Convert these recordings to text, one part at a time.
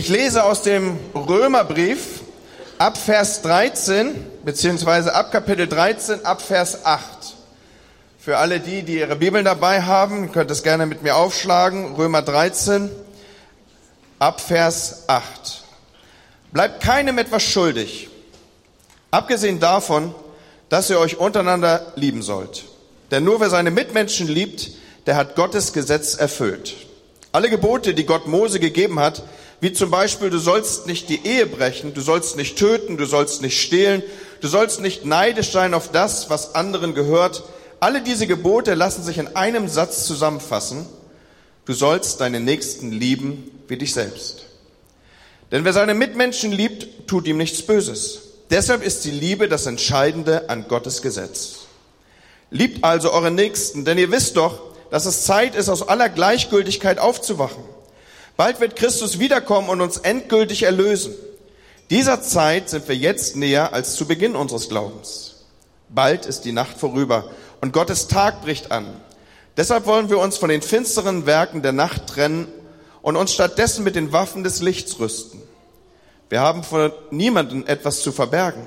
Ich lese aus dem Römerbrief ab Vers 13, beziehungsweise ab Kapitel 13, ab Vers 8. Für alle die, die ihre Bibeln dabei haben, könnt es gerne mit mir aufschlagen. Römer 13, ab Vers 8. Bleibt keinem etwas schuldig, abgesehen davon, dass ihr euch untereinander lieben sollt. Denn nur wer seine Mitmenschen liebt, der hat Gottes Gesetz erfüllt. Alle Gebote, die Gott Mose gegeben hat, wie zum Beispiel, du sollst nicht die Ehe brechen, du sollst nicht töten, du sollst nicht stehlen, du sollst nicht neidisch sein auf das, was anderen gehört. Alle diese Gebote lassen sich in einem Satz zusammenfassen. Du sollst deinen Nächsten lieben wie dich selbst. Denn wer seine Mitmenschen liebt, tut ihm nichts Böses. Deshalb ist die Liebe das Entscheidende an Gottes Gesetz. Liebt also eure Nächsten, denn ihr wisst doch, dass es Zeit ist, aus aller Gleichgültigkeit aufzuwachen. Bald wird Christus wiederkommen und uns endgültig erlösen. Dieser Zeit sind wir jetzt näher als zu Beginn unseres Glaubens. Bald ist die Nacht vorüber und Gottes Tag bricht an. Deshalb wollen wir uns von den finsteren Werken der Nacht trennen und uns stattdessen mit den Waffen des Lichts rüsten. Wir haben vor niemandem etwas zu verbergen.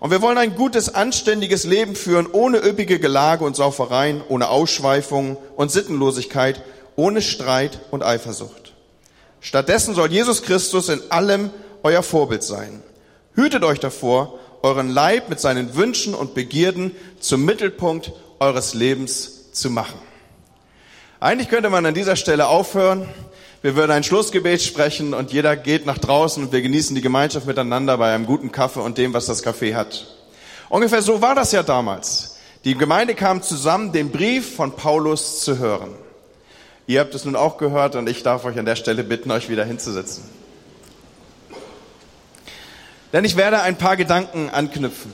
Und wir wollen ein gutes, anständiges Leben führen, ohne üppige Gelage und Saufereien, ohne Ausschweifungen und Sittenlosigkeit, ohne Streit und Eifersucht. Stattdessen soll Jesus Christus in allem euer Vorbild sein. Hütet euch davor, euren Leib mit seinen Wünschen und Begierden zum Mittelpunkt eures Lebens zu machen. Eigentlich könnte man an dieser Stelle aufhören. Wir würden ein Schlussgebet sprechen und jeder geht nach draußen und wir genießen die Gemeinschaft miteinander bei einem guten Kaffee und dem, was das Café hat. Ungefähr so war das ja damals. Die Gemeinde kam zusammen, den Brief von Paulus zu hören. Ihr habt es nun auch gehört und ich darf euch an der Stelle bitten, euch wieder hinzusetzen. Denn ich werde ein paar Gedanken anknüpfen.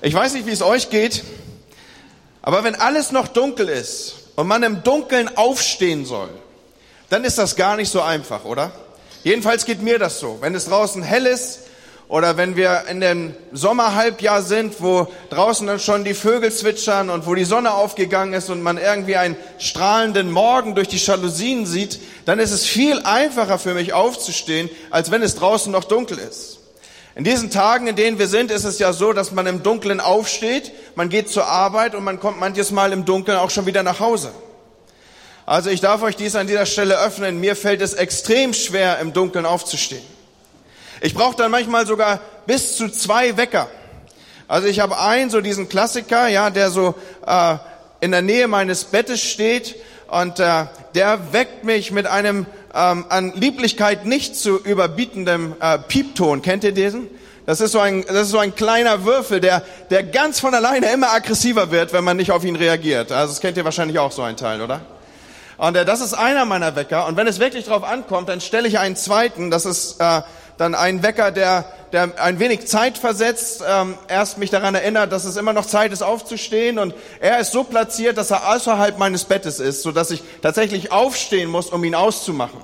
Ich weiß nicht, wie es euch geht, aber wenn alles noch dunkel ist und man im Dunkeln aufstehen soll, dann ist das gar nicht so einfach, oder? Jedenfalls geht mir das so. Wenn es draußen hell ist oder wenn wir in dem Sommerhalbjahr sind, wo draußen dann schon die Vögel zwitschern und wo die Sonne aufgegangen ist und man irgendwie einen strahlenden Morgen durch die Jalousien sieht, dann ist es viel einfacher für mich aufzustehen, als wenn es draußen noch dunkel ist. In diesen Tagen, in denen wir sind, ist es ja so, dass man im Dunkeln aufsteht, man geht zur Arbeit und man kommt manches Mal im Dunkeln auch schon wieder nach Hause. Also ich darf euch dies an dieser Stelle öffnen. Mir fällt es extrem schwer, im Dunkeln aufzustehen. Ich brauche dann manchmal sogar bis zu zwei Wecker. Also ich habe einen, so diesen Klassiker, ja, der so äh, in der Nähe meines Bettes steht und äh, der weckt mich mit einem ähm, an Lieblichkeit nicht zu überbietendem äh, Piepton. Kennt ihr diesen? Das ist so ein, das ist so ein kleiner Würfel, der, der ganz von alleine immer aggressiver wird, wenn man nicht auf ihn reagiert. Also das kennt ihr wahrscheinlich auch so ein Teil, oder? Und äh, das ist einer meiner Wecker. Und wenn es wirklich drauf ankommt, dann stelle ich einen zweiten. Das ist äh, dann ein Wecker, der, der ein wenig Zeit versetzt, ähm, erst mich daran erinnert, dass es immer noch Zeit ist aufzustehen und er ist so platziert, dass er außerhalb meines Bettes ist, so dass ich tatsächlich aufstehen muss, um ihn auszumachen.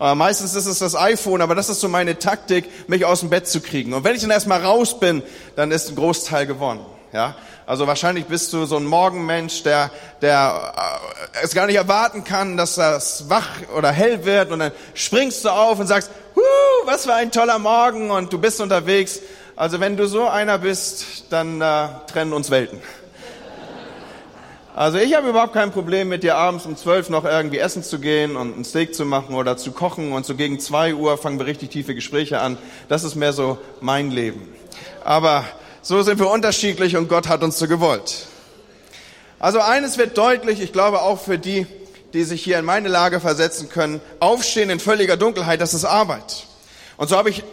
Äh, meistens ist es das iPhone, aber das ist so meine Taktik, mich aus dem Bett zu kriegen. Und wenn ich dann erstmal raus bin, dann ist ein Großteil gewonnen. Ja, also wahrscheinlich bist du so ein Morgenmensch, der, der äh, es gar nicht erwarten kann, dass das wach oder hell wird und dann springst du auf und sagst, Huh, was für ein toller Morgen und du bist unterwegs. Also wenn du so einer bist, dann äh, trennen uns Welten. Also ich habe überhaupt kein Problem mit dir abends um zwölf noch irgendwie essen zu gehen und ein Steak zu machen oder zu kochen und so gegen zwei Uhr fangen wir richtig tiefe Gespräche an. Das ist mehr so mein Leben. Aber so sind wir unterschiedlich und Gott hat uns so gewollt. Also eines wird deutlich, ich glaube auch für die, die sich hier in meine Lage versetzen können, aufstehen in völliger Dunkelheit, das ist Arbeit. Und so habe ich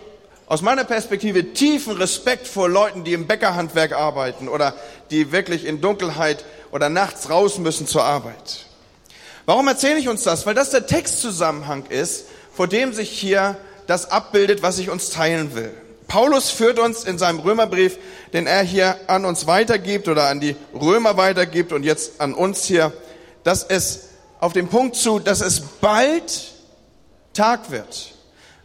aus meiner Perspektive tiefen Respekt vor Leuten, die im Bäckerhandwerk arbeiten oder die wirklich in Dunkelheit oder nachts raus müssen zur Arbeit. Warum erzähle ich uns das? Weil das der Textzusammenhang ist, vor dem sich hier das abbildet, was ich uns teilen will. Paulus führt uns in seinem Römerbrief, den er hier an uns weitergibt oder an die Römer weitergibt und jetzt an uns hier, dass es auf den Punkt zu, dass es bald Tag wird.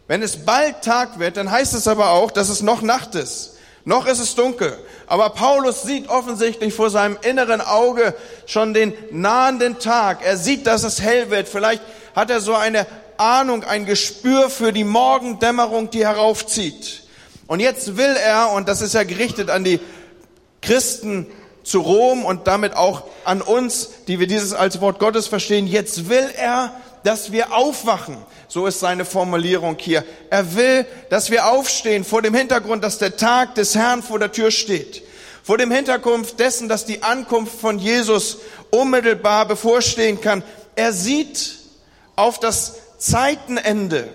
Wenn es bald Tag wird, dann heißt es aber auch, dass es noch Nacht ist. Noch ist es dunkel. Aber Paulus sieht offensichtlich vor seinem inneren Auge schon den nahenden Tag. Er sieht, dass es hell wird. Vielleicht hat er so eine Ahnung, ein Gespür für die Morgendämmerung, die heraufzieht. Und jetzt will er, und das ist ja gerichtet an die Christen zu Rom und damit auch an uns, die wir dieses als Wort Gottes verstehen, jetzt will er, dass wir aufwachen. So ist seine Formulierung hier. Er will, dass wir aufstehen vor dem Hintergrund, dass der Tag des Herrn vor der Tür steht. Vor dem Hintergrund dessen, dass die Ankunft von Jesus unmittelbar bevorstehen kann. Er sieht auf das Zeitenende,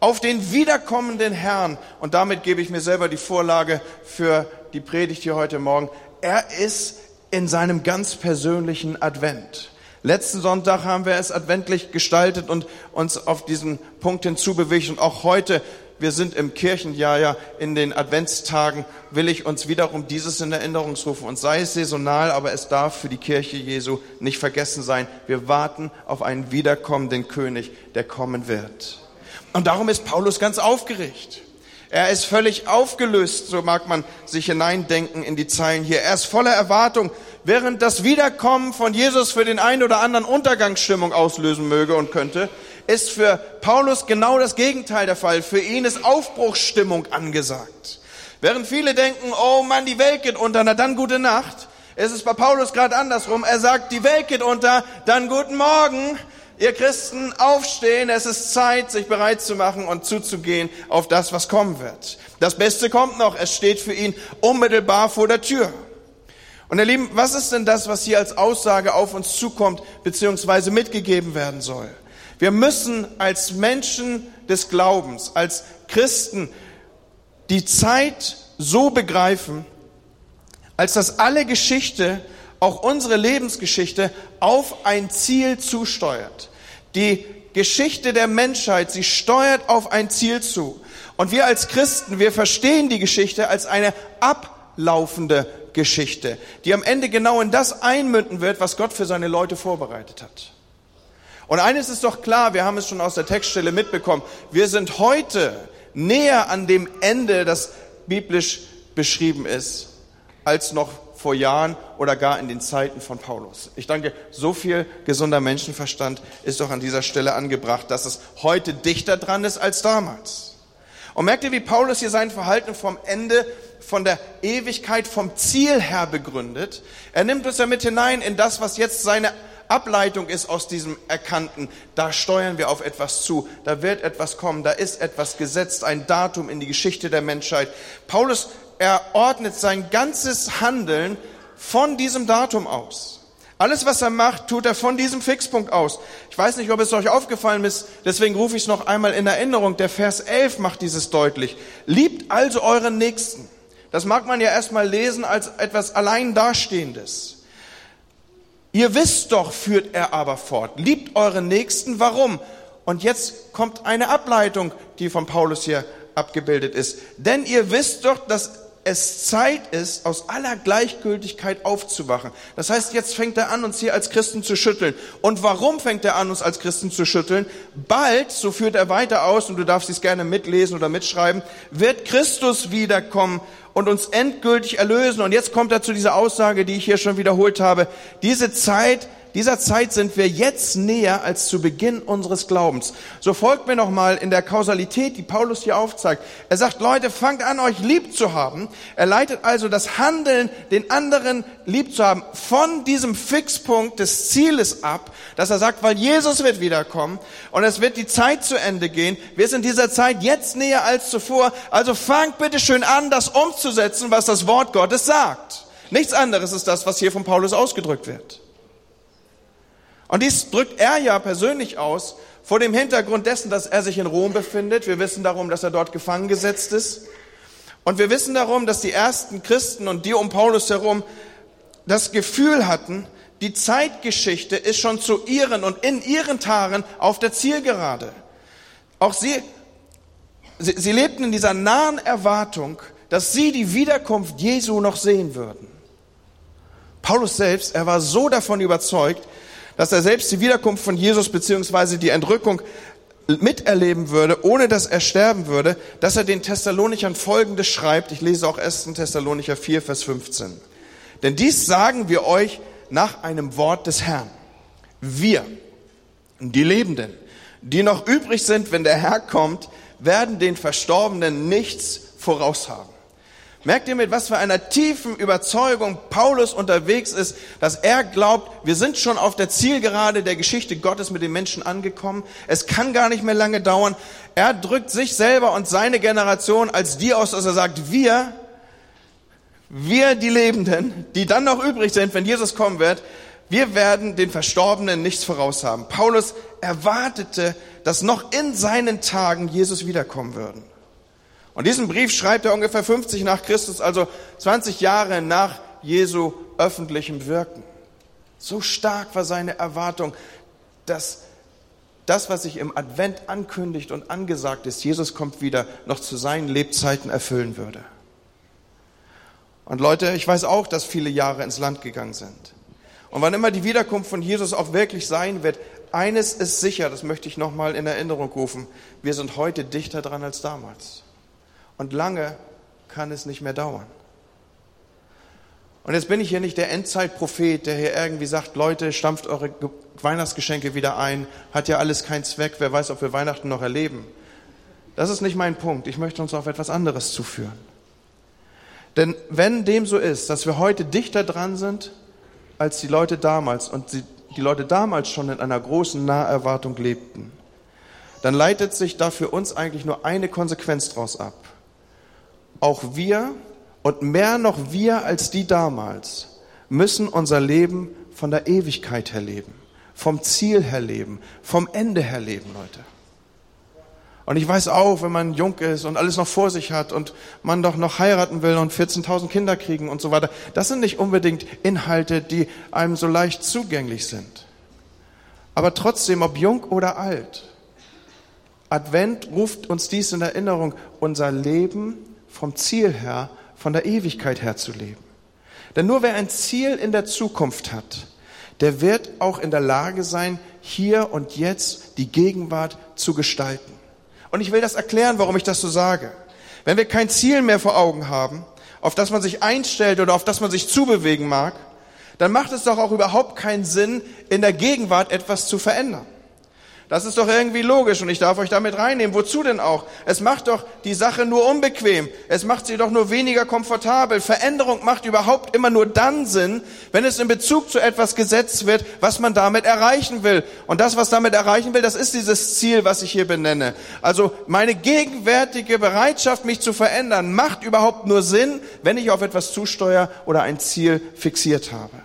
auf den wiederkommenden Herrn. Und damit gebe ich mir selber die Vorlage für die Predigt hier heute Morgen. Er ist in seinem ganz persönlichen Advent. Letzten Sonntag haben wir es adventlich gestaltet und uns auf diesen Punkt hinzubewegt. Und auch heute, wir sind im Kirchenjahr ja in den Adventstagen, will ich uns wiederum dieses in Erinnerung rufen. Und sei es saisonal, aber es darf für die Kirche Jesu nicht vergessen sein. Wir warten auf einen wiederkommenden König, der kommen wird. Und darum ist Paulus ganz aufgeregt. Er ist völlig aufgelöst, so mag man sich hineindenken in die Zeilen hier. Er ist voller Erwartung, während das Wiederkommen von Jesus für den einen oder anderen Untergangsstimmung auslösen möge und könnte, ist für Paulus genau das Gegenteil der Fall. Für ihn ist Aufbruchsstimmung angesagt. Während viele denken, oh Mann, die Welt geht unter, na dann gute Nacht, ist es bei Paulus gerade andersrum. Er sagt, die Welt geht unter, dann guten Morgen, Ihr Christen, aufstehen, es ist Zeit, sich bereit zu machen und zuzugehen auf das, was kommen wird. Das Beste kommt noch, es steht für ihn unmittelbar vor der Tür. Und ihr Lieben, was ist denn das, was hier als Aussage auf uns zukommt, beziehungsweise mitgegeben werden soll? Wir müssen als Menschen des Glaubens, als Christen, die Zeit so begreifen, als dass alle Geschichte, auch unsere Lebensgeschichte, auf ein Ziel zusteuert. Die Geschichte der Menschheit, sie steuert auf ein Ziel zu. Und wir als Christen, wir verstehen die Geschichte als eine ablaufende Geschichte, die am Ende genau in das einmünden wird, was Gott für seine Leute vorbereitet hat. Und eines ist doch klar, wir haben es schon aus der Textstelle mitbekommen, wir sind heute näher an dem Ende, das biblisch beschrieben ist, als noch vor Jahren oder gar in den Zeiten von Paulus. Ich danke, so viel gesunder Menschenverstand ist doch an dieser Stelle angebracht, dass es heute dichter dran ist als damals. Und merkt ihr, wie Paulus hier sein Verhalten vom Ende, von der Ewigkeit, vom Ziel her begründet? Er nimmt uns ja mit hinein in das, was jetzt seine Ableitung ist aus diesem Erkannten. Da steuern wir auf etwas zu. Da wird etwas kommen. Da ist etwas gesetzt, ein Datum in die Geschichte der Menschheit. Paulus er ordnet sein ganzes Handeln von diesem Datum aus. Alles, was er macht, tut er von diesem Fixpunkt aus. Ich weiß nicht, ob es euch aufgefallen ist, deswegen rufe ich es noch einmal in Erinnerung. Der Vers 11 macht dieses deutlich. Liebt also euren Nächsten. Das mag man ja erstmal lesen als etwas allein dastehendes. Ihr wisst doch, führt er aber fort. Liebt euren Nächsten. Warum? Und jetzt kommt eine Ableitung, die von Paulus hier abgebildet ist. Denn ihr wisst doch, dass es Zeit ist, aus aller Gleichgültigkeit aufzuwachen. Das heißt, jetzt fängt er an, uns hier als Christen zu schütteln. Und warum fängt er an, uns als Christen zu schütteln? Bald, so führt er weiter aus, und du darfst dies gerne mitlesen oder mitschreiben, wird Christus wiederkommen und uns endgültig erlösen. Und jetzt kommt er zu dieser Aussage, die ich hier schon wiederholt habe. Diese Zeit dieser Zeit sind wir jetzt näher als zu Beginn unseres Glaubens. So folgt mir nochmal in der Kausalität, die Paulus hier aufzeigt. Er sagt, Leute, fangt an, euch lieb zu haben. Er leitet also das Handeln, den anderen lieb zu haben, von diesem Fixpunkt des Zieles ab, dass er sagt, weil Jesus wird wiederkommen und es wird die Zeit zu Ende gehen. Wir sind dieser Zeit jetzt näher als zuvor. Also fangt bitte schön an, das umzusetzen, was das Wort Gottes sagt. Nichts anderes ist das, was hier von Paulus ausgedrückt wird. Und dies drückt er ja persönlich aus vor dem Hintergrund dessen, dass er sich in Rom befindet. Wir wissen darum, dass er dort gefangen gesetzt ist. Und wir wissen darum, dass die ersten Christen und die um Paulus herum das Gefühl hatten, die Zeitgeschichte ist schon zu ihren und in ihren Tagen auf der Zielgerade. Auch sie, sie, sie lebten in dieser nahen Erwartung, dass sie die Wiederkunft Jesu noch sehen würden. Paulus selbst, er war so davon überzeugt, dass er selbst die Wiederkunft von Jesus beziehungsweise die Entrückung miterleben würde, ohne dass er sterben würde, dass er den Thessalonichern Folgendes schreibt. Ich lese auch 1. Thessalonicher 4, Vers 15. Denn dies sagen wir euch nach einem Wort des Herrn. Wir, die Lebenden, die noch übrig sind, wenn der Herr kommt, werden den Verstorbenen nichts voraus haben. Merkt ihr mit, was für einer tiefen Überzeugung Paulus unterwegs ist, dass er glaubt, wir sind schon auf der Zielgerade der Geschichte Gottes mit den Menschen angekommen. Es kann gar nicht mehr lange dauern. Er drückt sich selber und seine Generation als die aus, dass er sagt, wir, wir die Lebenden, die dann noch übrig sind, wenn Jesus kommen wird, wir werden den Verstorbenen nichts voraus haben. Paulus erwartete, dass noch in seinen Tagen Jesus wiederkommen würden. Und diesen Brief schreibt er ungefähr 50 nach Christus, also 20 Jahre nach Jesu öffentlichem Wirken. So stark war seine Erwartung, dass das, was sich im Advent ankündigt und angesagt ist, Jesus kommt wieder, noch zu seinen Lebzeiten erfüllen würde. Und Leute, ich weiß auch, dass viele Jahre ins Land gegangen sind. Und wann immer die Wiederkunft von Jesus auch wirklich sein wird, eines ist sicher, das möchte ich nochmal in Erinnerung rufen, wir sind heute dichter dran als damals. Und lange kann es nicht mehr dauern. Und jetzt bin ich hier nicht der Endzeitprophet, der hier irgendwie sagt, Leute, stampft eure Weihnachtsgeschenke wieder ein, hat ja alles keinen Zweck, wer weiß, ob wir Weihnachten noch erleben. Das ist nicht mein Punkt. Ich möchte uns auf etwas anderes zuführen. Denn wenn dem so ist, dass wir heute dichter dran sind als die Leute damals und die, Leute damals schon in einer großen Naherwartung lebten, dann leitet sich da für uns eigentlich nur eine Konsequenz daraus ab. Auch wir und mehr noch wir als die damals müssen unser Leben von der Ewigkeit her leben, vom Ziel her leben, vom Ende her leben, Leute. Und ich weiß auch, wenn man jung ist und alles noch vor sich hat und man doch noch heiraten will und 14.000 Kinder kriegen und so weiter, das sind nicht unbedingt Inhalte, die einem so leicht zugänglich sind. Aber trotzdem, ob jung oder alt, Advent ruft uns dies in Erinnerung, unser Leben vom Ziel her, von der Ewigkeit her zu leben. Denn nur wer ein Ziel in der Zukunft hat, der wird auch in der Lage sein, hier und jetzt die Gegenwart zu gestalten. Und ich will das erklären, warum ich das so sage. Wenn wir kein Ziel mehr vor Augen haben, auf das man sich einstellt oder auf das man sich zubewegen mag, dann macht es doch auch überhaupt keinen Sinn, in der Gegenwart etwas zu verändern. Das ist doch irgendwie logisch und ich darf euch damit reinnehmen. Wozu denn auch? Es macht doch die Sache nur unbequem. Es macht sie doch nur weniger komfortabel. Veränderung macht überhaupt immer nur dann Sinn, wenn es in Bezug zu etwas gesetzt wird, was man damit erreichen will. Und das, was damit erreichen will, das ist dieses Ziel, was ich hier benenne. Also meine gegenwärtige Bereitschaft, mich zu verändern, macht überhaupt nur Sinn, wenn ich auf etwas zusteuere oder ein Ziel fixiert habe.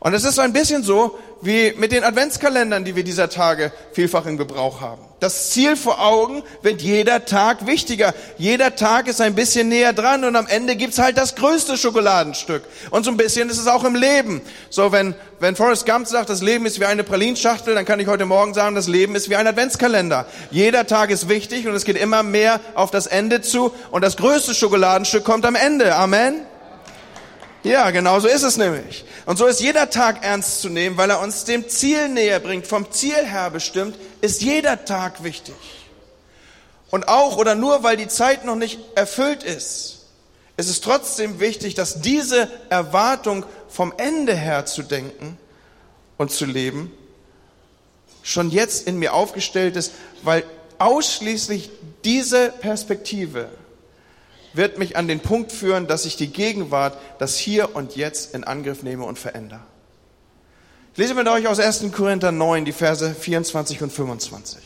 Und es ist ein bisschen so wie mit den Adventskalendern, die wir dieser Tage vielfach in Gebrauch haben. Das Ziel vor Augen wird jeder Tag wichtiger. Jeder Tag ist ein bisschen näher dran und am Ende gibt's halt das größte Schokoladenstück. Und so ein bisschen ist es auch im Leben. So, wenn, wenn Forrest Gump sagt, das Leben ist wie eine Pralinschachtel, dann kann ich heute Morgen sagen, das Leben ist wie ein Adventskalender. Jeder Tag ist wichtig und es geht immer mehr auf das Ende zu und das größte Schokoladenstück kommt am Ende. Amen. Ja, genau so ist es nämlich. Und so ist jeder Tag ernst zu nehmen, weil er uns dem Ziel näher bringt, vom Ziel her bestimmt, ist jeder Tag wichtig. Und auch oder nur weil die Zeit noch nicht erfüllt ist, ist es trotzdem wichtig, dass diese Erwartung vom Ende her zu denken und zu leben schon jetzt in mir aufgestellt ist, weil ausschließlich diese Perspektive wird mich an den Punkt führen, dass ich die Gegenwart, das Hier und Jetzt in Angriff nehme und verändere. Ich lese mit euch aus 1. Korinther 9 die Verse 24 und 25.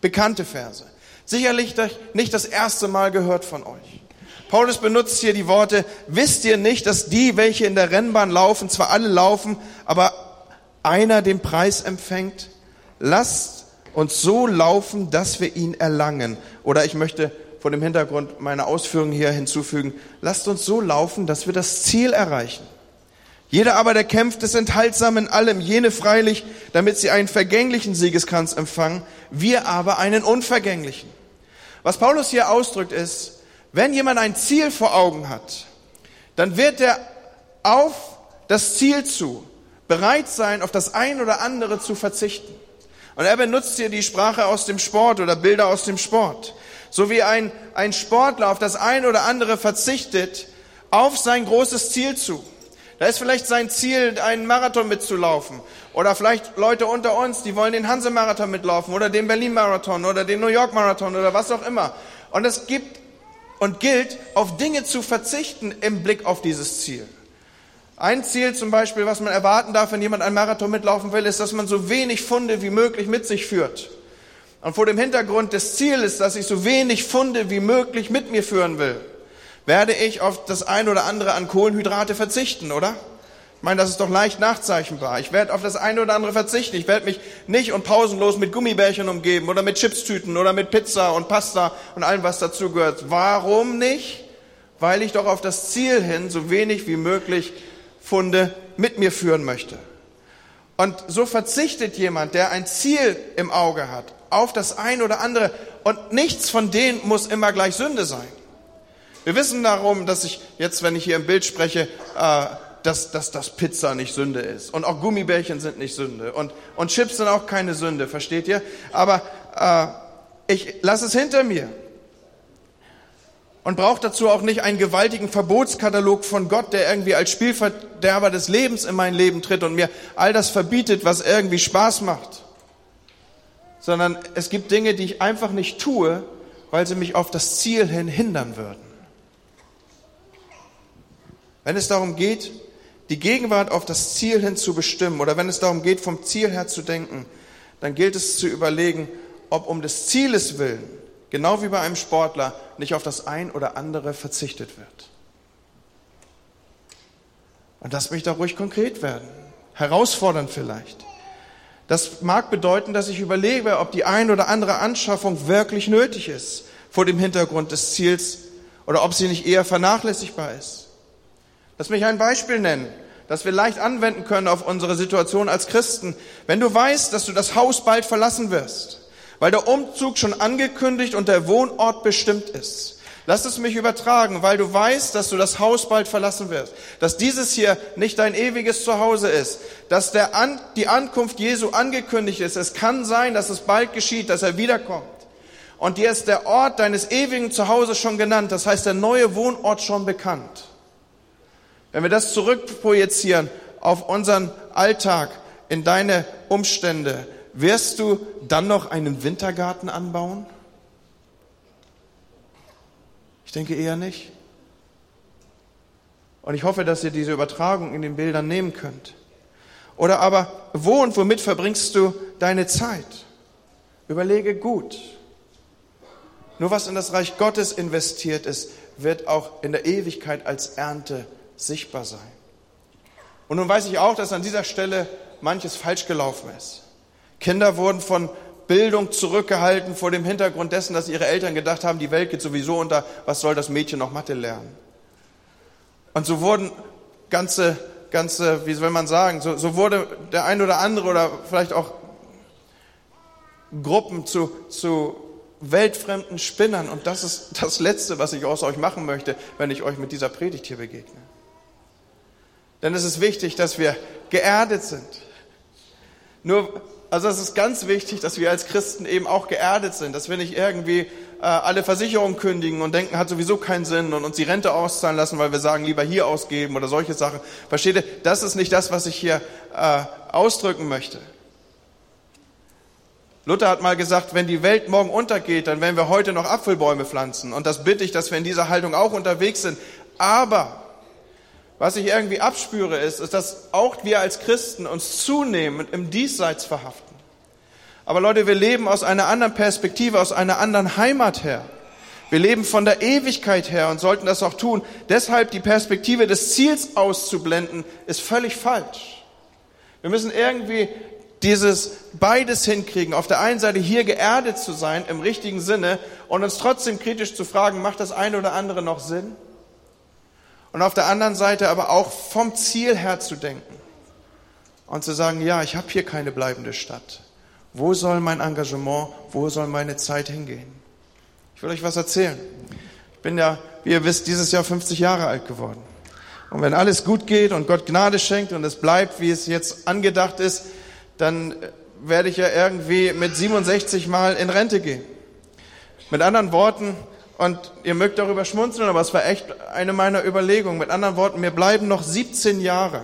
Bekannte Verse. Sicherlich nicht das erste Mal gehört von euch. Paulus benutzt hier die Worte, wisst ihr nicht, dass die, welche in der Rennbahn laufen, zwar alle laufen, aber einer den Preis empfängt? Lasst uns so laufen, dass wir ihn erlangen. Oder ich möchte vor dem Hintergrund meiner Ausführungen hier hinzufügen, lasst uns so laufen, dass wir das Ziel erreichen. Jeder aber, der kämpft, ist enthaltsam in allem, jene freilich, damit sie einen vergänglichen Siegeskranz empfangen, wir aber einen unvergänglichen. Was Paulus hier ausdrückt ist, wenn jemand ein Ziel vor Augen hat, dann wird er auf das Ziel zu bereit sein, auf das ein oder andere zu verzichten. Und er benutzt hier die Sprache aus dem Sport oder Bilder aus dem Sport. So wie ein, ein Sportler auf das ein oder andere verzichtet, auf sein großes Ziel zu. Da ist vielleicht sein Ziel, einen Marathon mitzulaufen. Oder vielleicht Leute unter uns, die wollen den Hanse-Marathon mitlaufen oder den Berlin-Marathon oder den New York-Marathon oder was auch immer. Und es gibt und gilt, auf Dinge zu verzichten im Blick auf dieses Ziel. Ein Ziel zum Beispiel, was man erwarten darf, wenn jemand einen Marathon mitlaufen will, ist, dass man so wenig Funde wie möglich mit sich führt. Und vor dem Hintergrund des Zieles, dass ich so wenig Funde wie möglich mit mir führen will, werde ich auf das ein oder andere an Kohlenhydrate verzichten, oder? Ich meine, das ist doch leicht nachzeichnbar. Ich werde auf das eine oder andere verzichten. Ich werde mich nicht und pausenlos mit Gummibärchen umgeben oder mit Chipstüten oder mit Pizza und Pasta und allem, was dazugehört. Warum nicht? Weil ich doch auf das Ziel hin so wenig wie möglich Funde mit mir führen möchte. Und so verzichtet jemand, der ein Ziel im Auge hat, auf das ein oder andere. Und nichts von denen muss immer gleich Sünde sein. Wir wissen darum, dass ich jetzt, wenn ich hier im Bild spreche, äh, dass, dass das Pizza nicht Sünde ist. Und auch Gummibärchen sind nicht Sünde. Und, und Chips sind auch keine Sünde, versteht ihr? Aber äh, ich lasse es hinter mir. Und brauche dazu auch nicht einen gewaltigen Verbotskatalog von Gott, der irgendwie als Spielverderber des Lebens in mein Leben tritt und mir all das verbietet, was irgendwie Spaß macht. Sondern es gibt Dinge, die ich einfach nicht tue, weil sie mich auf das Ziel hin hindern würden. Wenn es darum geht, die Gegenwart auf das Ziel hin zu bestimmen oder wenn es darum geht, vom Ziel her zu denken, dann gilt es zu überlegen, ob um des Zieles willen, genau wie bei einem Sportler, nicht auf das ein oder andere verzichtet wird. Und das möchte auch ruhig konkret werden, herausfordernd vielleicht. Das mag bedeuten, dass ich überlege, ob die ein oder andere Anschaffung wirklich nötig ist vor dem Hintergrund des Ziels oder ob sie nicht eher vernachlässigbar ist. Lass mich ein Beispiel nennen, das wir leicht anwenden können auf unsere Situation als Christen. Wenn du weißt, dass du das Haus bald verlassen wirst, weil der Umzug schon angekündigt und der Wohnort bestimmt ist, Lass es mich übertragen, weil du weißt, dass du das Haus bald verlassen wirst, dass dieses hier nicht dein ewiges Zuhause ist, dass der An die Ankunft Jesu angekündigt ist. Es kann sein, dass es bald geschieht, dass er wiederkommt. Und dir ist der Ort deines ewigen Zuhauses schon genannt, das heißt der neue Wohnort schon bekannt. Wenn wir das zurückprojizieren auf unseren Alltag, in deine Umstände, wirst du dann noch einen Wintergarten anbauen? Ich denke eher nicht. Und ich hoffe, dass ihr diese Übertragung in den Bildern nehmen könnt. Oder aber, wo und womit verbringst du deine Zeit? Überlege gut. Nur was in das Reich Gottes investiert ist, wird auch in der Ewigkeit als Ernte sichtbar sein. Und nun weiß ich auch, dass an dieser Stelle manches falsch gelaufen ist. Kinder wurden von Bildung zurückgehalten vor dem Hintergrund dessen, dass ihre Eltern gedacht haben, die Welt geht sowieso unter, was soll das Mädchen noch Mathe lernen? Und so wurden ganze, ganze, wie soll man sagen, so, so wurde der ein oder andere oder vielleicht auch Gruppen zu, zu weltfremden Spinnern. Und das ist das Letzte, was ich aus euch machen möchte, wenn ich euch mit dieser Predigt hier begegne. Denn es ist wichtig, dass wir geerdet sind. Nur, also es ist ganz wichtig, dass wir als Christen eben auch geerdet sind, dass wir nicht irgendwie äh, alle Versicherungen kündigen und denken, hat sowieso keinen Sinn und uns die Rente auszahlen lassen, weil wir sagen, lieber hier ausgeben oder solche Sachen. Versteht ihr? Das ist nicht das, was ich hier äh, ausdrücken möchte. Luther hat mal gesagt, wenn die Welt morgen untergeht, dann werden wir heute noch Apfelbäume pflanzen. Und das bitte ich, dass wir in dieser Haltung auch unterwegs sind. Aber was ich irgendwie abspüre, ist, ist, dass auch wir als Christen uns zunehmend im Diesseits verhaften. Aber Leute, wir leben aus einer anderen Perspektive, aus einer anderen Heimat her. Wir leben von der Ewigkeit her und sollten das auch tun. Deshalb die Perspektive des Ziels auszublenden, ist völlig falsch. Wir müssen irgendwie dieses beides hinkriegen. Auf der einen Seite hier geerdet zu sein im richtigen Sinne und uns trotzdem kritisch zu fragen, macht das eine oder andere noch Sinn? Und auf der anderen Seite aber auch vom Ziel her zu denken und zu sagen, ja, ich habe hier keine bleibende Stadt. Wo soll mein Engagement, wo soll meine Zeit hingehen? Ich will euch was erzählen. Ich bin ja, wie ihr wisst, dieses Jahr 50 Jahre alt geworden. Und wenn alles gut geht und Gott Gnade schenkt und es bleibt, wie es jetzt angedacht ist, dann werde ich ja irgendwie mit 67 Mal in Rente gehen. Mit anderen Worten, Und ihr mögt darüber schmunzeln, aber es war echt eine meiner Überlegungen. Mit anderen Worten, mir bleiben noch 17 Jahre,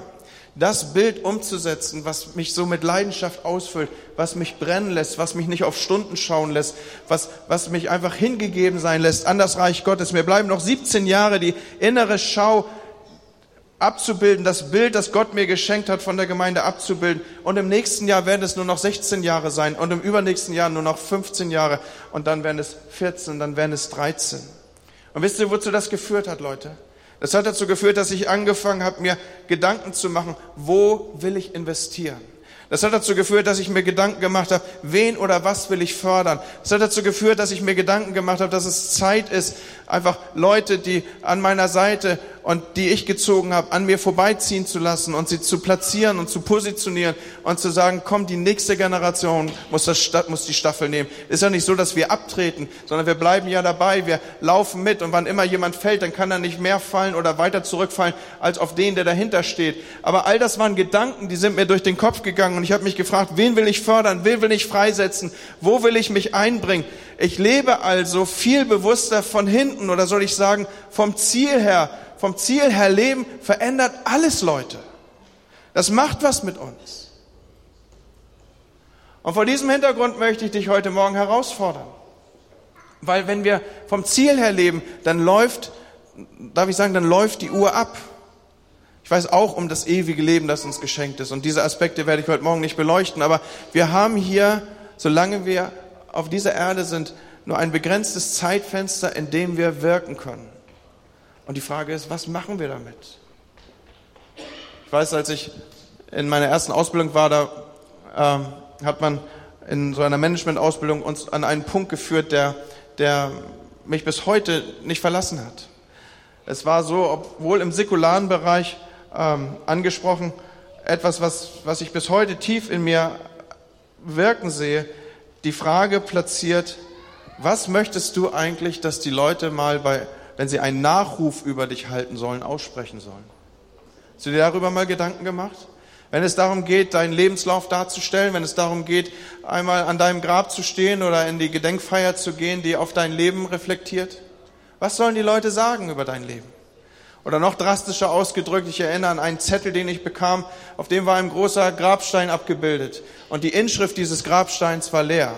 das Bild umzusetzen, was mich so mit Leidenschaft ausfüllt, was mich brennen lässt, was mich nicht auf Stunden schauen lässt, was, was mich einfach hingegeben sein lässt an das Reich Gottes. Mir bleiben noch 17 Jahre, die innere Schau abzubilden, das Bild, das Gott mir geschenkt hat, von der Gemeinde abzubilden. Und im nächsten Jahr werden es nur noch 16 Jahre sein und im übernächsten Jahr nur noch 15 Jahre und dann werden es 14, dann werden es 13. Und wisst ihr, wozu das geführt hat, Leute? Das hat dazu geführt, dass ich angefangen habe, mir Gedanken zu machen, wo will ich investieren? Das hat dazu geführt, dass ich mir Gedanken gemacht habe, wen oder was will ich fördern. Das hat dazu geführt, dass ich mir Gedanken gemacht habe, dass es Zeit ist, einfach Leute, die an meiner Seite und die ich gezogen habe, an mir vorbeiziehen zu lassen und sie zu platzieren und zu positionieren und zu sagen, komm, die nächste Generation muss, das, muss die Staffel nehmen. Ist ja nicht so, dass wir abtreten, sondern wir bleiben ja dabei, wir laufen mit und wann immer jemand fällt, dann kann er nicht mehr fallen oder weiter zurückfallen als auf den, der dahinter steht. Aber all das waren Gedanken, die sind mir durch den Kopf gegangen und ich habe mich gefragt, wen will ich fördern, wen will ich freisetzen, wo will ich mich einbringen. Ich lebe also viel bewusster von hinten oder soll ich sagen vom Ziel her vom Ziel her leben, verändert alles, Leute. Das macht was mit uns. Und vor diesem Hintergrund möchte ich dich heute Morgen herausfordern. Weil wenn wir vom Ziel her leben, dann läuft, darf ich sagen, dann läuft die Uhr ab. Ich weiß auch um das ewige Leben, das uns geschenkt ist. Und diese Aspekte werde ich heute Morgen nicht beleuchten. Aber wir haben hier, solange wir auf dieser Erde sind, nur ein begrenztes Zeitfenster, in dem wir wirken können. Und die Frage ist, was machen wir damit? Ich weiß, als ich in meiner ersten Ausbildung war, da ähm, hat man in so einer Management-Ausbildung uns an einen Punkt geführt, der, der mich bis heute nicht verlassen hat. Es war so, obwohl im säkularen Bereich ähm, angesprochen, etwas, was, was ich bis heute tief in mir wirken sehe, die Frage platziert, was möchtest du eigentlich, dass die Leute mal bei wenn sie einen Nachruf über dich halten sollen, aussprechen sollen. Hast du dir darüber mal Gedanken gemacht? Wenn es darum geht, deinen Lebenslauf darzustellen, wenn es darum geht, einmal an deinem Grab zu stehen oder in die Gedenkfeier zu gehen, die auf dein Leben reflektiert, was sollen die Leute sagen über dein Leben? Oder noch drastischer ausgedrückt, ich erinnere an einen Zettel, den ich bekam, auf dem war ein großer Grabstein abgebildet und die Inschrift dieses Grabsteins war leer.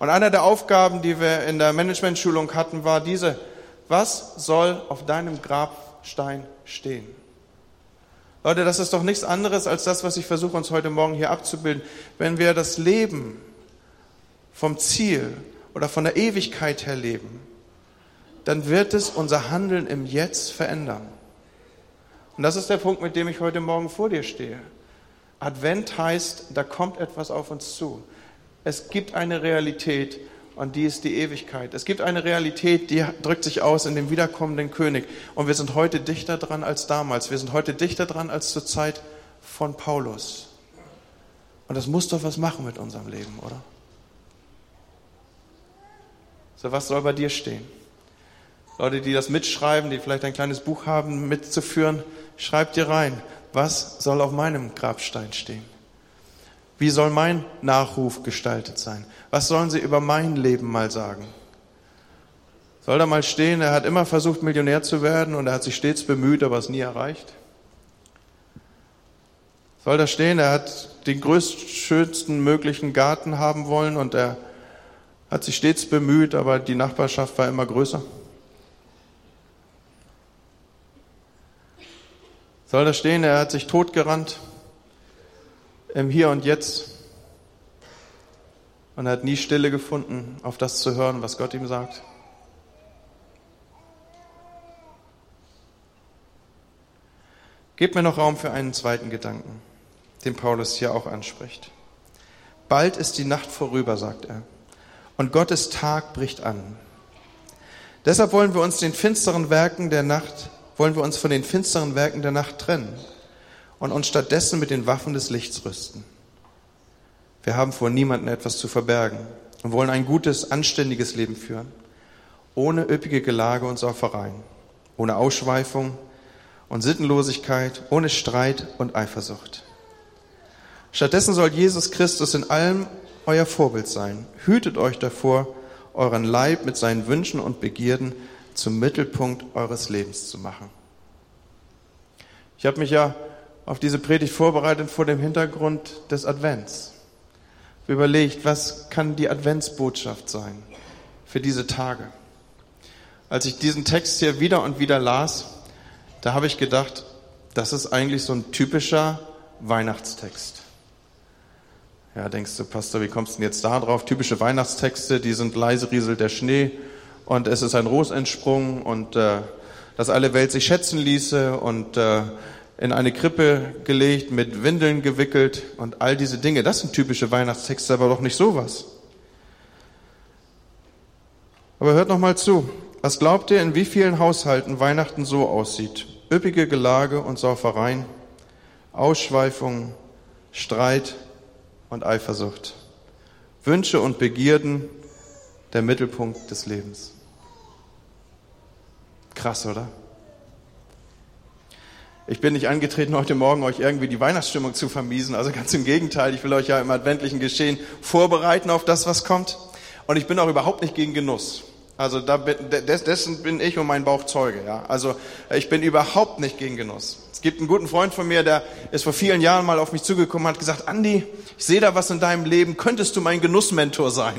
Und einer der Aufgaben, die wir in der Managementschulung hatten, war diese, was soll auf deinem Grabstein stehen? Leute, das ist doch nichts anderes als das, was ich versuche uns heute Morgen hier abzubilden. Wenn wir das Leben vom Ziel oder von der Ewigkeit her leben, dann wird es unser Handeln im Jetzt verändern. Und das ist der Punkt, mit dem ich heute Morgen vor dir stehe. Advent heißt, da kommt etwas auf uns zu. Es gibt eine Realität, und die ist die Ewigkeit. Es gibt eine Realität, die drückt sich aus in dem wiederkommenden König. Und wir sind heute dichter dran als damals. Wir sind heute dichter dran als zur Zeit von Paulus. Und das muss doch was machen mit unserem Leben, oder? So, was soll bei dir stehen? Leute, die das mitschreiben, die vielleicht ein kleines Buch haben, mitzuführen, schreibt dir rein, was soll auf meinem Grabstein stehen? Wie soll mein Nachruf gestaltet sein? Was sollen sie über mein Leben mal sagen? Soll da mal stehen, er hat immer versucht, Millionär zu werden und er hat sich stets bemüht, aber es nie erreicht? Soll da stehen, er hat den größtschönsten möglichen Garten haben wollen und er hat sich stets bemüht, aber die Nachbarschaft war immer größer? Soll da stehen, er hat sich totgerannt im Hier und Jetzt und er hat nie Stille gefunden, auf das zu hören, was Gott ihm sagt. Gebt mir noch Raum für einen zweiten Gedanken, den Paulus hier auch anspricht. Bald ist die Nacht vorüber, sagt er, und Gottes Tag bricht an. Deshalb wollen wir uns den finsteren Werken der Nacht, wollen wir uns von den finsteren Werken der Nacht trennen und uns stattdessen mit den Waffen des Lichts rüsten. Wir haben vor niemandem etwas zu verbergen und wollen ein gutes, anständiges Leben führen, ohne üppige Gelage und Saufereien, ohne Ausschweifung und Sittenlosigkeit, ohne Streit und Eifersucht. Stattdessen soll Jesus Christus in allem euer Vorbild sein. Hütet euch davor, euren Leib mit seinen Wünschen und Begierden zum Mittelpunkt eures Lebens zu machen. Ich habe mich ja auf diese Predigt vorbereitet vor dem Hintergrund des Advents. Überlegt, was kann die Adventsbotschaft sein für diese Tage? Als ich diesen Text hier wieder und wieder las, da habe ich gedacht, das ist eigentlich so ein typischer Weihnachtstext. Ja, denkst du, Pastor, wie kommst du denn jetzt da drauf? Typische Weihnachtstexte, die sind leise rieselt der Schnee und es ist ein Ros entsprungen und äh, dass alle Welt sich schätzen ließe und äh, in eine Krippe gelegt, mit Windeln gewickelt und all diese Dinge. Das sind typische Weihnachtstexte, aber doch nicht sowas. Aber hört noch mal zu. Was glaubt ihr, in wie vielen Haushalten Weihnachten so aussieht? Üppige Gelage und Saufereien, Ausschweifungen, Streit und Eifersucht, Wünsche und Begierden, der Mittelpunkt des Lebens. Krass, oder? Ich bin nicht angetreten, heute Morgen euch irgendwie die Weihnachtsstimmung zu vermiesen. Also ganz im Gegenteil. Ich will euch ja im adventlichen Geschehen vorbereiten auf das, was kommt. Und ich bin auch überhaupt nicht gegen Genuss. Also da dessen bin ich und mein Bauch Zeuge. Ja? Also ich bin überhaupt nicht gegen Genuss. Es gibt einen guten Freund von mir, der ist vor vielen Jahren mal auf mich zugekommen und hat gesagt, Andi, ich sehe da was in deinem Leben, könntest du mein Genussmentor sein?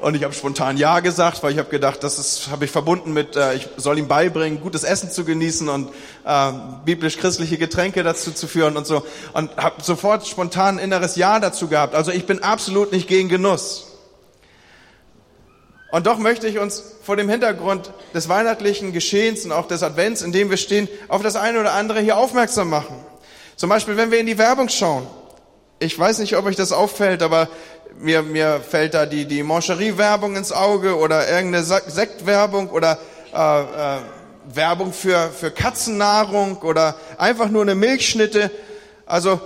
Und ich habe spontan Ja gesagt, weil ich habe gedacht, das ist habe ich verbunden mit, äh, ich soll ihm beibringen, gutes Essen zu genießen und äh, biblisch-christliche Getränke dazu zu führen und so. Und habe sofort spontan ein inneres Ja dazu gehabt. Also ich bin absolut nicht gegen Genuss. Und doch möchte ich uns vor dem Hintergrund des weihnachtlichen Geschehens und auch des Advents, in dem wir stehen, auf das eine oder andere hier aufmerksam machen. Zum Beispiel, wenn wir in die Werbung schauen. Ich weiß nicht, ob euch das auffällt, aber mir, mir fällt da die, die Mancherie-Werbung ins Auge oder irgendeine Sektwerbung oder äh, äh, Werbung für, für Katzennahrung oder einfach nur eine Milchschnitte. Also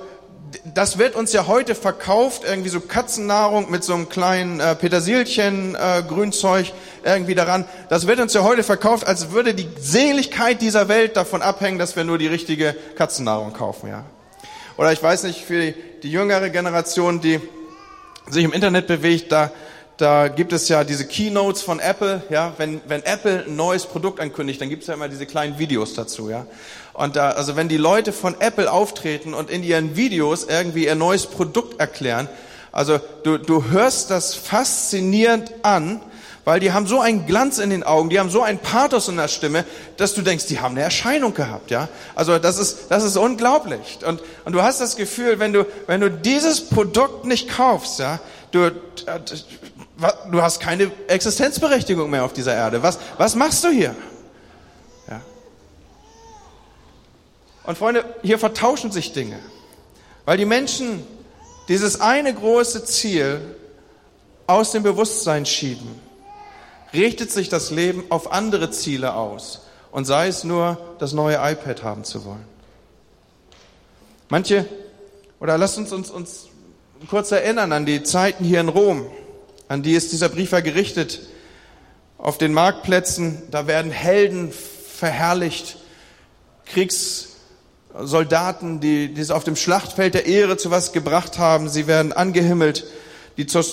das wird uns ja heute verkauft, irgendwie so Katzennahrung mit so einem kleinen äh, Petersilchen, äh, Grünzeug irgendwie daran. Das wird uns ja heute verkauft, als würde die Seligkeit dieser Welt davon abhängen, dass wir nur die richtige Katzennahrung kaufen, ja. Oder ich weiß nicht, für die, die jüngere Generation, die sich im Internet bewegt, da da gibt es ja diese Keynotes von Apple, ja, wenn, wenn Apple ein neues Produkt ankündigt, dann gibt es ja immer diese kleinen Videos dazu, ja. Und da, also wenn die Leute von Apple auftreten und in ihren Videos irgendwie ihr neues Produkt erklären, also du, du hörst das faszinierend an, weil die haben so einen Glanz in den Augen, die haben so einen Pathos in der Stimme, dass du denkst, die haben eine Erscheinung gehabt, ja. Also das ist, das ist unglaublich. Und, und du hast das Gefühl, wenn du, wenn du dieses Produkt nicht kaufst, ja, du, du hast keine Existenzberechtigung mehr auf dieser Erde. Was, was machst du hier? Ja. Und Freunde, hier vertauschen sich Dinge, weil die Menschen dieses eine große Ziel aus dem Bewusstsein schieben, richtet sich das Leben auf andere Ziele aus und sei es nur, das neue iPad haben zu wollen. Manche, oder lasst uns uns, uns kurz erinnern an die Zeiten hier in Rom. An die ist dieser Brief ja gerichtet. Auf den Marktplätzen, da werden Helden verherrlicht, Kriegssoldaten, die, die es auf dem Schlachtfeld der Ehre zu was gebracht haben, sie werden angehimmelt. Die zur,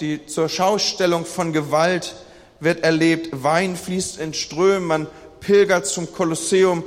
die zur Schaustellung von Gewalt wird erlebt. Wein fließt in Strömen, man pilgert zum Kolosseum.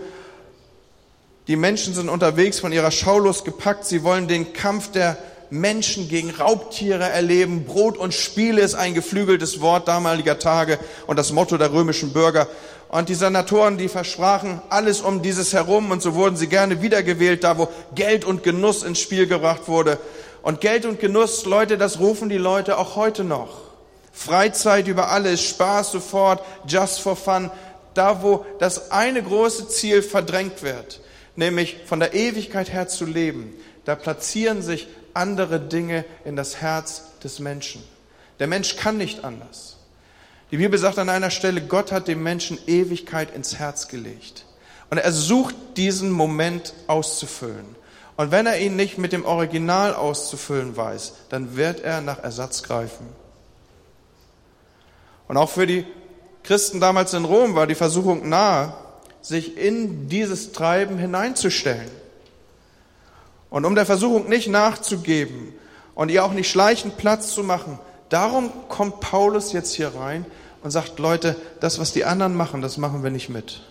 Die Menschen sind unterwegs von ihrer Schaulust gepackt. Sie wollen den Kampf der Menschen gegen Raubtiere erleben. Brot und Spiele ist ein geflügeltes Wort damaliger Tage und das Motto der römischen Bürger. Und die Senatoren, die versprachen alles um dieses herum und so wurden sie gerne wiedergewählt, da wo Geld und Genuss ins Spiel gebracht wurde. Und Geld und Genuss, Leute, das rufen die Leute auch heute noch. Freizeit über alles, Spaß sofort, just for fun, da wo das eine große Ziel verdrängt wird, nämlich von der Ewigkeit her zu leben, da platzieren sich andere Dinge in das Herz des Menschen. Der Mensch kann nicht anders. Die Bibel sagt an einer Stelle, Gott hat dem Menschen Ewigkeit ins Herz gelegt. Und er sucht diesen Moment auszufüllen. Und wenn er ihn nicht mit dem Original auszufüllen weiß, dann wird er nach Ersatz greifen. Und auch für die Christen damals in Rom war die Versuchung nahe, sich in dieses Treiben hineinzustellen. Und um der Versuchung nicht nachzugeben und ihr auch nicht schleichend Platz zu machen, darum kommt Paulus jetzt hier rein und sagt, Leute, das, was die anderen machen, das machen wir nicht mit.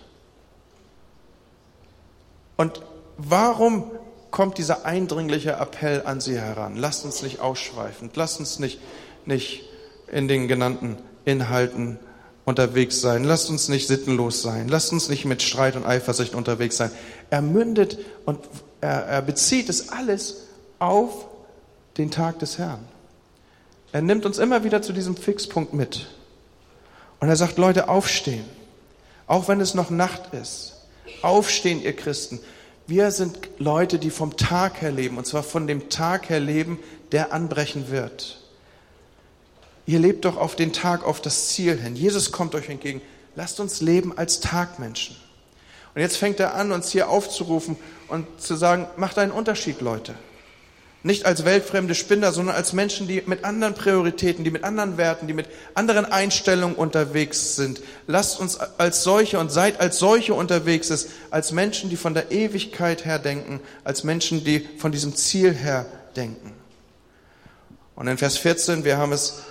Und warum kommt dieser eindringliche Appell an sie heran? Lasst uns nicht ausschweifen, lasst uns nicht, nicht in den genannten Inhalten unterwegs sein, lasst uns nicht sittenlos sein, lasst uns nicht mit Streit und Eifersucht unterwegs sein. Er mündet und er, er bezieht es alles auf den Tag des Herrn. Er nimmt uns immer wieder zu diesem Fixpunkt mit. Und er sagt, Leute, aufstehen. Auch wenn es noch Nacht ist. Aufstehen, ihr Christen. Wir sind Leute, die vom Tag her leben. Und zwar von dem Tag her leben, der anbrechen wird. Ihr lebt doch auf den Tag, auf das Ziel hin. Jesus kommt euch entgegen. Lasst uns leben als Tagmenschen. Und jetzt fängt er an, uns hier aufzurufen und zu sagen, macht einen Unterschied, Leute. Nicht als weltfremde Spinner, sondern als Menschen, die mit anderen Prioritäten, die mit anderen Werten, die mit anderen Einstellungen unterwegs sind. Lasst uns als solche und seid als solche unterwegs ist, als Menschen, die von der Ewigkeit her denken, als Menschen, die von diesem Ziel her denken. Und in Vers 14, wir haben es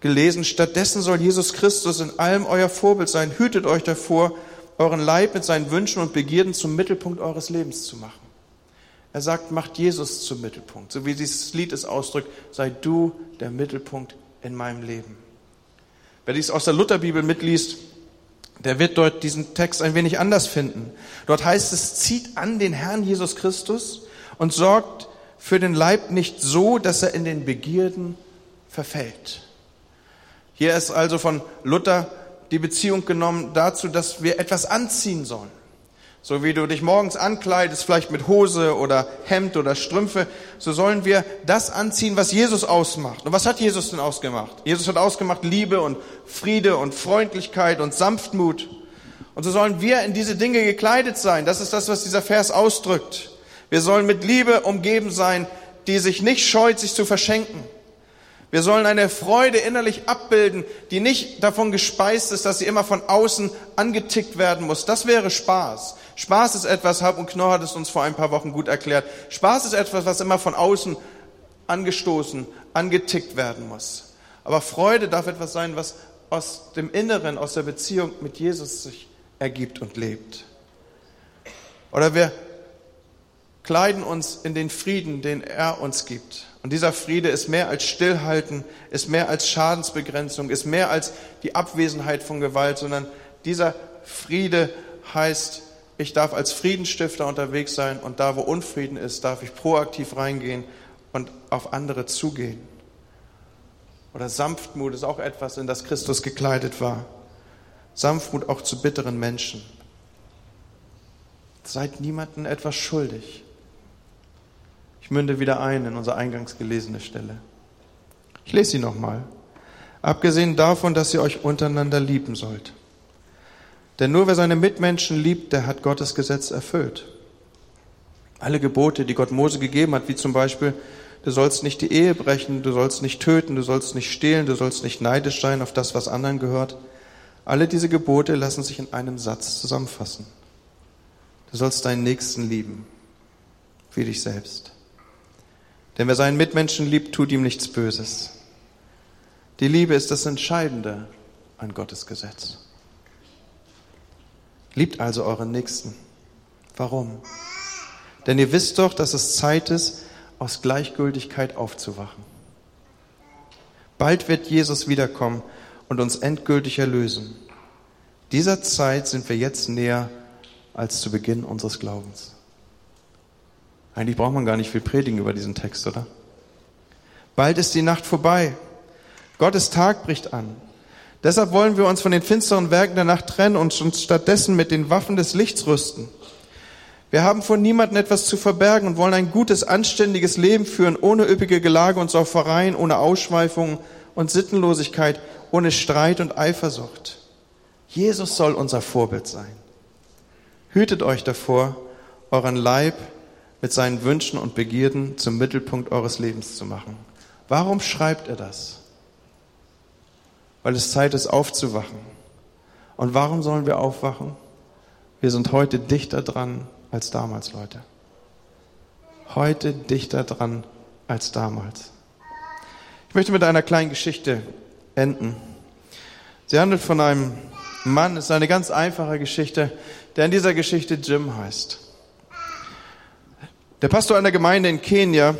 gelesen, stattdessen soll Jesus Christus in allem euer Vorbild sein. Hütet euch davor, euren Leib mit seinen Wünschen und Begierden zum Mittelpunkt eures Lebens zu machen. Er sagt, macht Jesus zum Mittelpunkt. So wie dieses Lied es ausdrückt, sei du der Mittelpunkt in meinem Leben. Wer dies aus der Lutherbibel mitliest, der wird dort diesen Text ein wenig anders finden. Dort heißt es, zieht an den Herrn Jesus Christus und sorgt für den Leib nicht so, dass er in den Begierden verfällt. Hier ist also von Luther die Beziehung genommen dazu, dass wir etwas anziehen sollen. So wie du dich morgens ankleidest, vielleicht mit Hose oder Hemd oder Strümpfe, so sollen wir das anziehen, was Jesus ausmacht. Und was hat Jesus denn ausgemacht? Jesus hat ausgemacht Liebe und Friede und Freundlichkeit und Sanftmut. Und so sollen wir in diese Dinge gekleidet sein. Das ist das, was dieser Vers ausdrückt. Wir sollen mit Liebe umgeben sein, die sich nicht scheut, sich zu verschenken. Wir sollen eine Freude innerlich abbilden, die nicht davon gespeist ist, dass sie immer von außen angetickt werden muss. Das wäre Spaß. Spaß ist etwas, Hab und Knorr hat es uns vor ein paar Wochen gut erklärt. Spaß ist etwas, was immer von außen angestoßen, angetickt werden muss. Aber Freude darf etwas sein, was aus dem Inneren, aus der Beziehung mit Jesus sich ergibt und lebt. Oder wir kleiden uns in den Frieden, den er uns gibt. Und dieser Friede ist mehr als Stillhalten, ist mehr als Schadensbegrenzung, ist mehr als die Abwesenheit von Gewalt, sondern dieser Friede heißt, ich darf als Friedensstifter unterwegs sein und da, wo Unfrieden ist, darf ich proaktiv reingehen und auf andere zugehen. Oder Sanftmut ist auch etwas, in das Christus gekleidet war. Sanftmut auch zu bitteren Menschen. Seid niemandem etwas schuldig. Ich münde wieder ein in unsere eingangs gelesene Stelle. Ich lese sie nochmal. Abgesehen davon, dass ihr euch untereinander lieben sollt. Denn nur wer seine Mitmenschen liebt, der hat Gottes Gesetz erfüllt. Alle Gebote, die Gott Mose gegeben hat, wie zum Beispiel, du sollst nicht die Ehe brechen, du sollst nicht töten, du sollst nicht stehlen, du sollst nicht neidisch sein auf das, was anderen gehört. Alle diese Gebote lassen sich in einem Satz zusammenfassen. Du sollst deinen Nächsten lieben, wie dich selbst. Denn wer seinen Mitmenschen liebt, tut ihm nichts Böses. Die Liebe ist das Entscheidende an Gottes Gesetz. Liebt also euren Nächsten. Warum? Denn ihr wisst doch, dass es Zeit ist, aus Gleichgültigkeit aufzuwachen. Bald wird Jesus wiederkommen und uns endgültig erlösen. Dieser Zeit sind wir jetzt näher als zu Beginn unseres Glaubens. Eigentlich braucht man gar nicht viel predigen über diesen Text, oder? Bald ist die Nacht vorbei. Gottes Tag bricht an. Deshalb wollen wir uns von den finsteren Werken der Nacht trennen und uns stattdessen mit den Waffen des Lichts rüsten. Wir haben vor niemandem etwas zu verbergen und wollen ein gutes, anständiges Leben führen, ohne üppige Gelage und Saufereien, ohne Ausschweifungen und Sittenlosigkeit, ohne Streit und Eifersucht. Jesus soll unser Vorbild sein. Hütet euch davor, euren Leib mit seinen Wünschen und Begierden zum Mittelpunkt eures Lebens zu machen. Warum schreibt er das? Weil es Zeit ist, aufzuwachen. Und warum sollen wir aufwachen? Wir sind heute dichter dran als damals, Leute. Heute dichter dran als damals. Ich möchte mit einer kleinen Geschichte enden. Sie handelt von einem Mann, es ist eine ganz einfache Geschichte, der in dieser Geschichte Jim heißt. Der Pastor einer Gemeinde in Kenia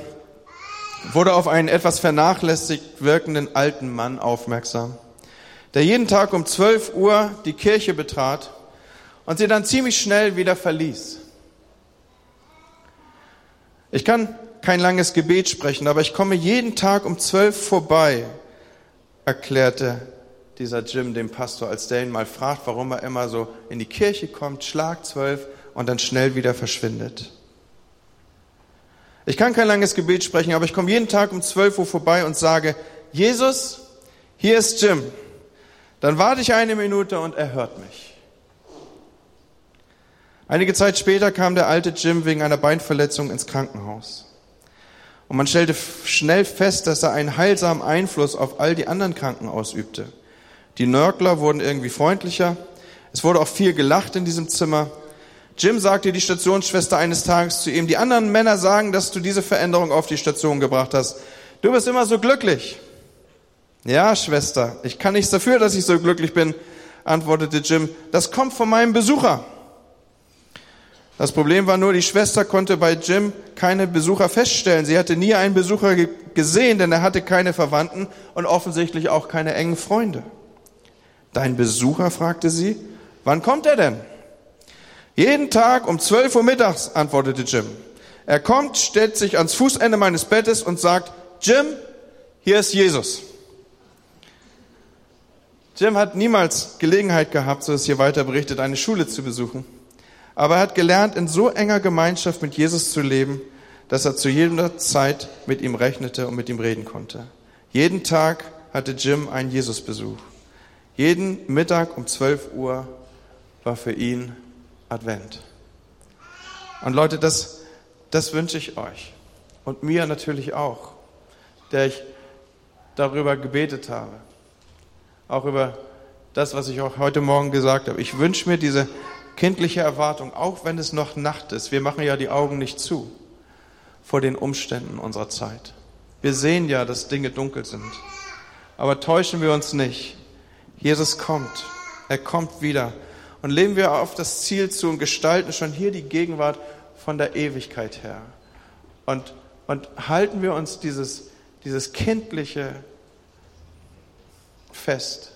wurde auf einen etwas vernachlässigt wirkenden alten Mann aufmerksam, der jeden Tag um 12 Uhr die Kirche betrat und sie dann ziemlich schnell wieder verließ. Ich kann kein langes Gebet sprechen, aber ich komme jeden Tag um 12 vorbei, erklärte dieser Jim dem Pastor, als der ihn mal fragt, warum er immer so in die Kirche kommt, Schlag zwölf und dann schnell wieder verschwindet. Ich kann kein langes Gebet sprechen, aber ich komme jeden Tag um 12 Uhr vorbei und sage, Jesus, hier ist Jim. Dann warte ich eine Minute und er hört mich. Einige Zeit später kam der alte Jim wegen einer Beinverletzung ins Krankenhaus. Und man stellte schnell fest, dass er einen heilsamen Einfluss auf all die anderen Kranken ausübte. Die Nörgler wurden irgendwie freundlicher. Es wurde auch viel gelacht in diesem Zimmer. Jim sagte die Stationsschwester eines Tages zu ihm, die anderen Männer sagen, dass du diese Veränderung auf die Station gebracht hast. Du bist immer so glücklich. Ja, Schwester, ich kann nichts dafür, dass ich so glücklich bin, antwortete Jim. Das kommt von meinem Besucher. Das Problem war nur, die Schwester konnte bei Jim keine Besucher feststellen. Sie hatte nie einen Besucher gesehen, denn er hatte keine Verwandten und offensichtlich auch keine engen Freunde. Dein Besucher? fragte sie. Wann kommt er denn? Jeden Tag um 12 Uhr mittags, antwortete Jim. Er kommt, stellt sich ans Fußende meines Bettes und sagt, Jim, hier ist Jesus. Jim hat niemals Gelegenheit gehabt, so ist hier weiter berichtet, eine Schule zu besuchen. Aber er hat gelernt, in so enger Gemeinschaft mit Jesus zu leben, dass er zu jeder Zeit mit ihm rechnete und mit ihm reden konnte. Jeden Tag hatte Jim einen Jesusbesuch. Jeden Mittag um 12 Uhr war für ihn Advent. Und Leute, das, das wünsche ich euch und mir natürlich auch, der ich darüber gebetet habe, auch über das, was ich auch heute Morgen gesagt habe. Ich wünsche mir diese kindliche Erwartung, auch wenn es noch Nacht ist. Wir machen ja die Augen nicht zu vor den Umständen unserer Zeit. Wir sehen ja, dass Dinge dunkel sind. Aber täuschen wir uns nicht. Jesus kommt. Er kommt wieder. Und leben wir auf das Ziel zu und gestalten schon hier die Gegenwart von der Ewigkeit her. Und, und halten wir uns dieses, dieses kindliche fest.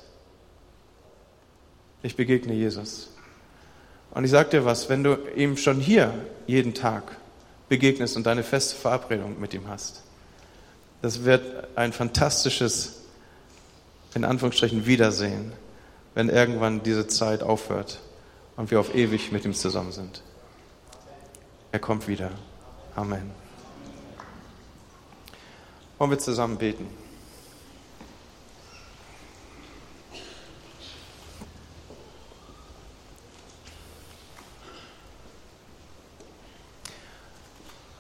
Ich begegne Jesus. Und ich sage dir was, wenn du ihm schon hier jeden Tag begegnest und deine feste Verabredung mit ihm hast, das wird ein fantastisches in Anführungsstrichen Wiedersehen, wenn irgendwann diese Zeit aufhört und wir auf ewig mit ihm zusammen sind. Er kommt wieder. Amen. Wollen wir zusammen beten?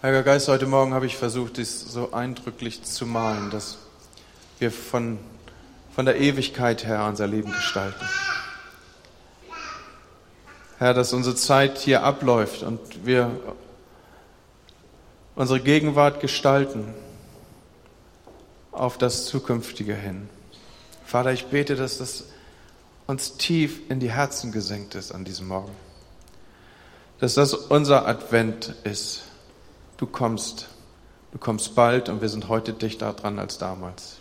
Heiliger Geist, heute Morgen habe ich versucht, dies so eindrücklich zu malen, dass wir von von der Ewigkeit her unser Leben gestalten. Herr, dass unsere Zeit hier abläuft und wir unsere Gegenwart gestalten auf das Zukünftige hin. Vater, ich bete, dass das uns tief in die Herzen gesenkt ist an diesem Morgen. Dass das unser Advent ist. Du kommst, du kommst bald und wir sind heute dichter dran als damals.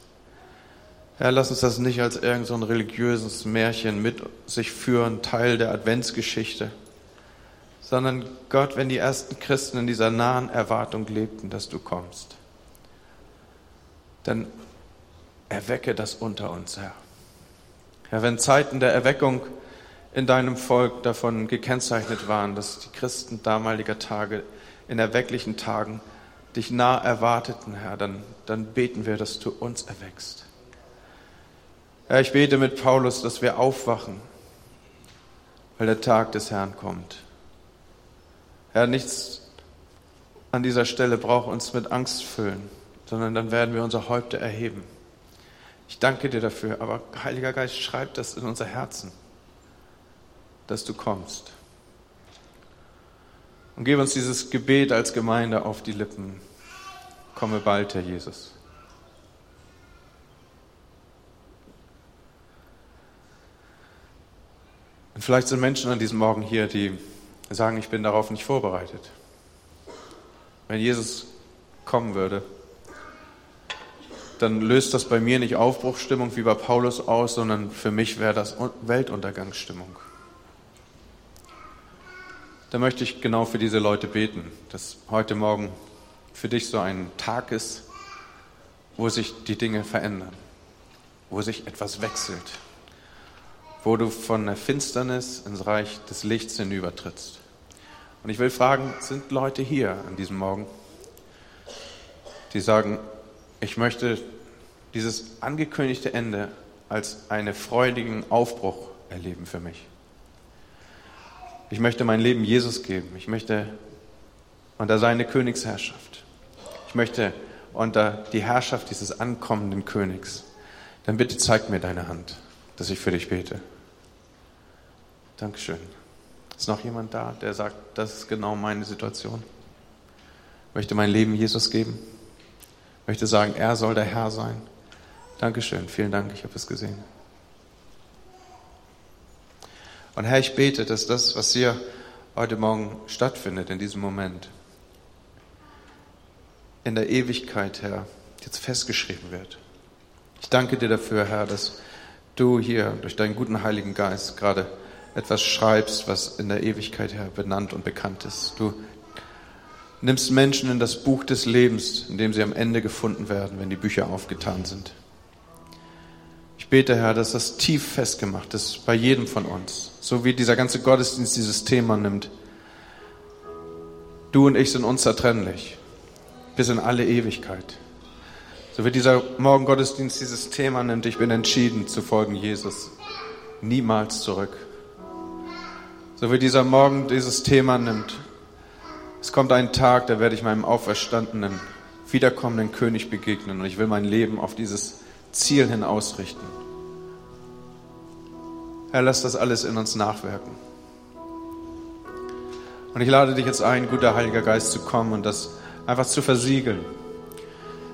Herr, lass uns das nicht als irgendein so religiöses Märchen mit sich führen, Teil der Adventsgeschichte, sondern Gott, wenn die ersten Christen in dieser nahen Erwartung lebten, dass du kommst, dann erwecke das unter uns, Herr. Herr, wenn Zeiten der Erweckung in deinem Volk davon gekennzeichnet waren, dass die Christen damaliger Tage in erwecklichen Tagen dich nah erwarteten, Herr, dann, dann beten wir, dass du uns erweckst. Herr, ich bete mit Paulus, dass wir aufwachen, weil der Tag des Herrn kommt. Herr, nichts an dieser Stelle braucht uns mit Angst füllen, sondern dann werden wir unsere Häupter erheben. Ich danke dir dafür, aber Heiliger Geist, schreib das in unser Herzen, dass du kommst. Und gib uns dieses Gebet als Gemeinde auf die Lippen. Komme bald, Herr Jesus. Und vielleicht sind Menschen an diesem Morgen hier, die sagen, ich bin darauf nicht vorbereitet. Wenn Jesus kommen würde, dann löst das bei mir nicht Aufbruchsstimmung wie bei Paulus aus, sondern für mich wäre das Weltuntergangsstimmung. Da möchte ich genau für diese Leute beten, dass heute Morgen für dich so ein Tag ist, wo sich die Dinge verändern, wo sich etwas wechselt, wo du von der Finsternis ins Reich des Lichts hinübertrittst. Und ich will fragen, sind Leute hier an diesem Morgen, die sagen, ich möchte dieses angekündigte Ende als einen freudigen Aufbruch erleben für mich. Ich möchte mein Leben Jesus geben. Ich möchte unter seine Königsherrschaft. Ich möchte unter die Herrschaft dieses ankommenden Königs. Dann bitte zeig mir deine Hand, dass ich für dich bete. Dankeschön. Ist noch jemand da, der sagt, das ist genau meine Situation? Möchte mein Leben Jesus geben möchte sagen, er soll der Herr sein. Dankeschön, vielen Dank, ich habe es gesehen. Und Herr, ich bete, dass das, was hier heute Morgen stattfindet, in diesem Moment, in der Ewigkeit, Herr, jetzt festgeschrieben wird. Ich danke dir dafür, Herr, dass du hier durch deinen guten Heiligen Geist gerade etwas schreibst, was in der Ewigkeit, Herr, benannt und bekannt ist. Du nimmst Menschen in das Buch des Lebens, in dem sie am Ende gefunden werden, wenn die Bücher aufgetan sind. Ich bete, Herr, dass das tief festgemacht ist bei jedem von uns, so wie dieser ganze Gottesdienst dieses Thema nimmt. Du und ich sind unzertrennlich, bis in alle Ewigkeit. So wie dieser Morgengottesdienst dieses Thema nimmt, ich bin entschieden zu folgen Jesus, niemals zurück. So wie dieser Morgen dieses Thema nimmt, es kommt ein Tag, da werde ich meinem auferstandenen, wiederkommenden König begegnen und ich will mein Leben auf dieses Ziel hin ausrichten. Herr, lass das alles in uns nachwirken. Und ich lade dich jetzt ein, guter Heiliger Geist, zu kommen und das einfach zu versiegeln.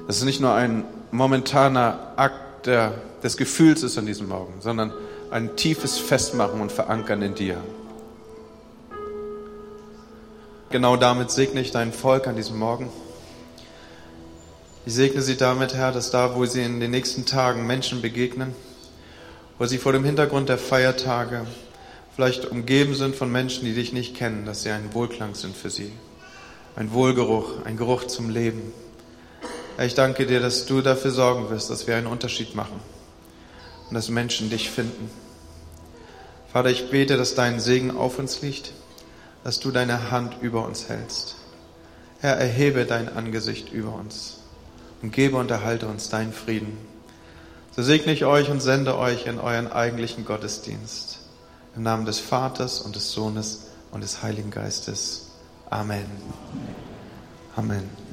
Dass es nicht nur ein momentaner Akt der, des Gefühls ist an diesem Morgen, sondern ein tiefes Festmachen und Verankern in dir. Genau damit segne ich dein Volk an diesem Morgen. Ich segne sie damit, Herr, dass da, wo sie in den nächsten Tagen Menschen begegnen, wo sie vor dem Hintergrund der Feiertage vielleicht umgeben sind von Menschen, die dich nicht kennen, dass sie ein Wohlklang sind für sie. Ein Wohlgeruch, ein Geruch zum Leben. Ich danke dir, dass du dafür sorgen wirst, dass wir einen Unterschied machen und dass Menschen dich finden. Vater, ich bete, dass dein Segen auf uns liegt dass du deine Hand über uns hältst. Herr, erhebe dein Angesicht über uns und gebe und erhalte uns deinen Frieden. So segne ich euch und sende euch in euren eigentlichen Gottesdienst. Im Namen des Vaters und des Sohnes und des Heiligen Geistes. Amen. Amen.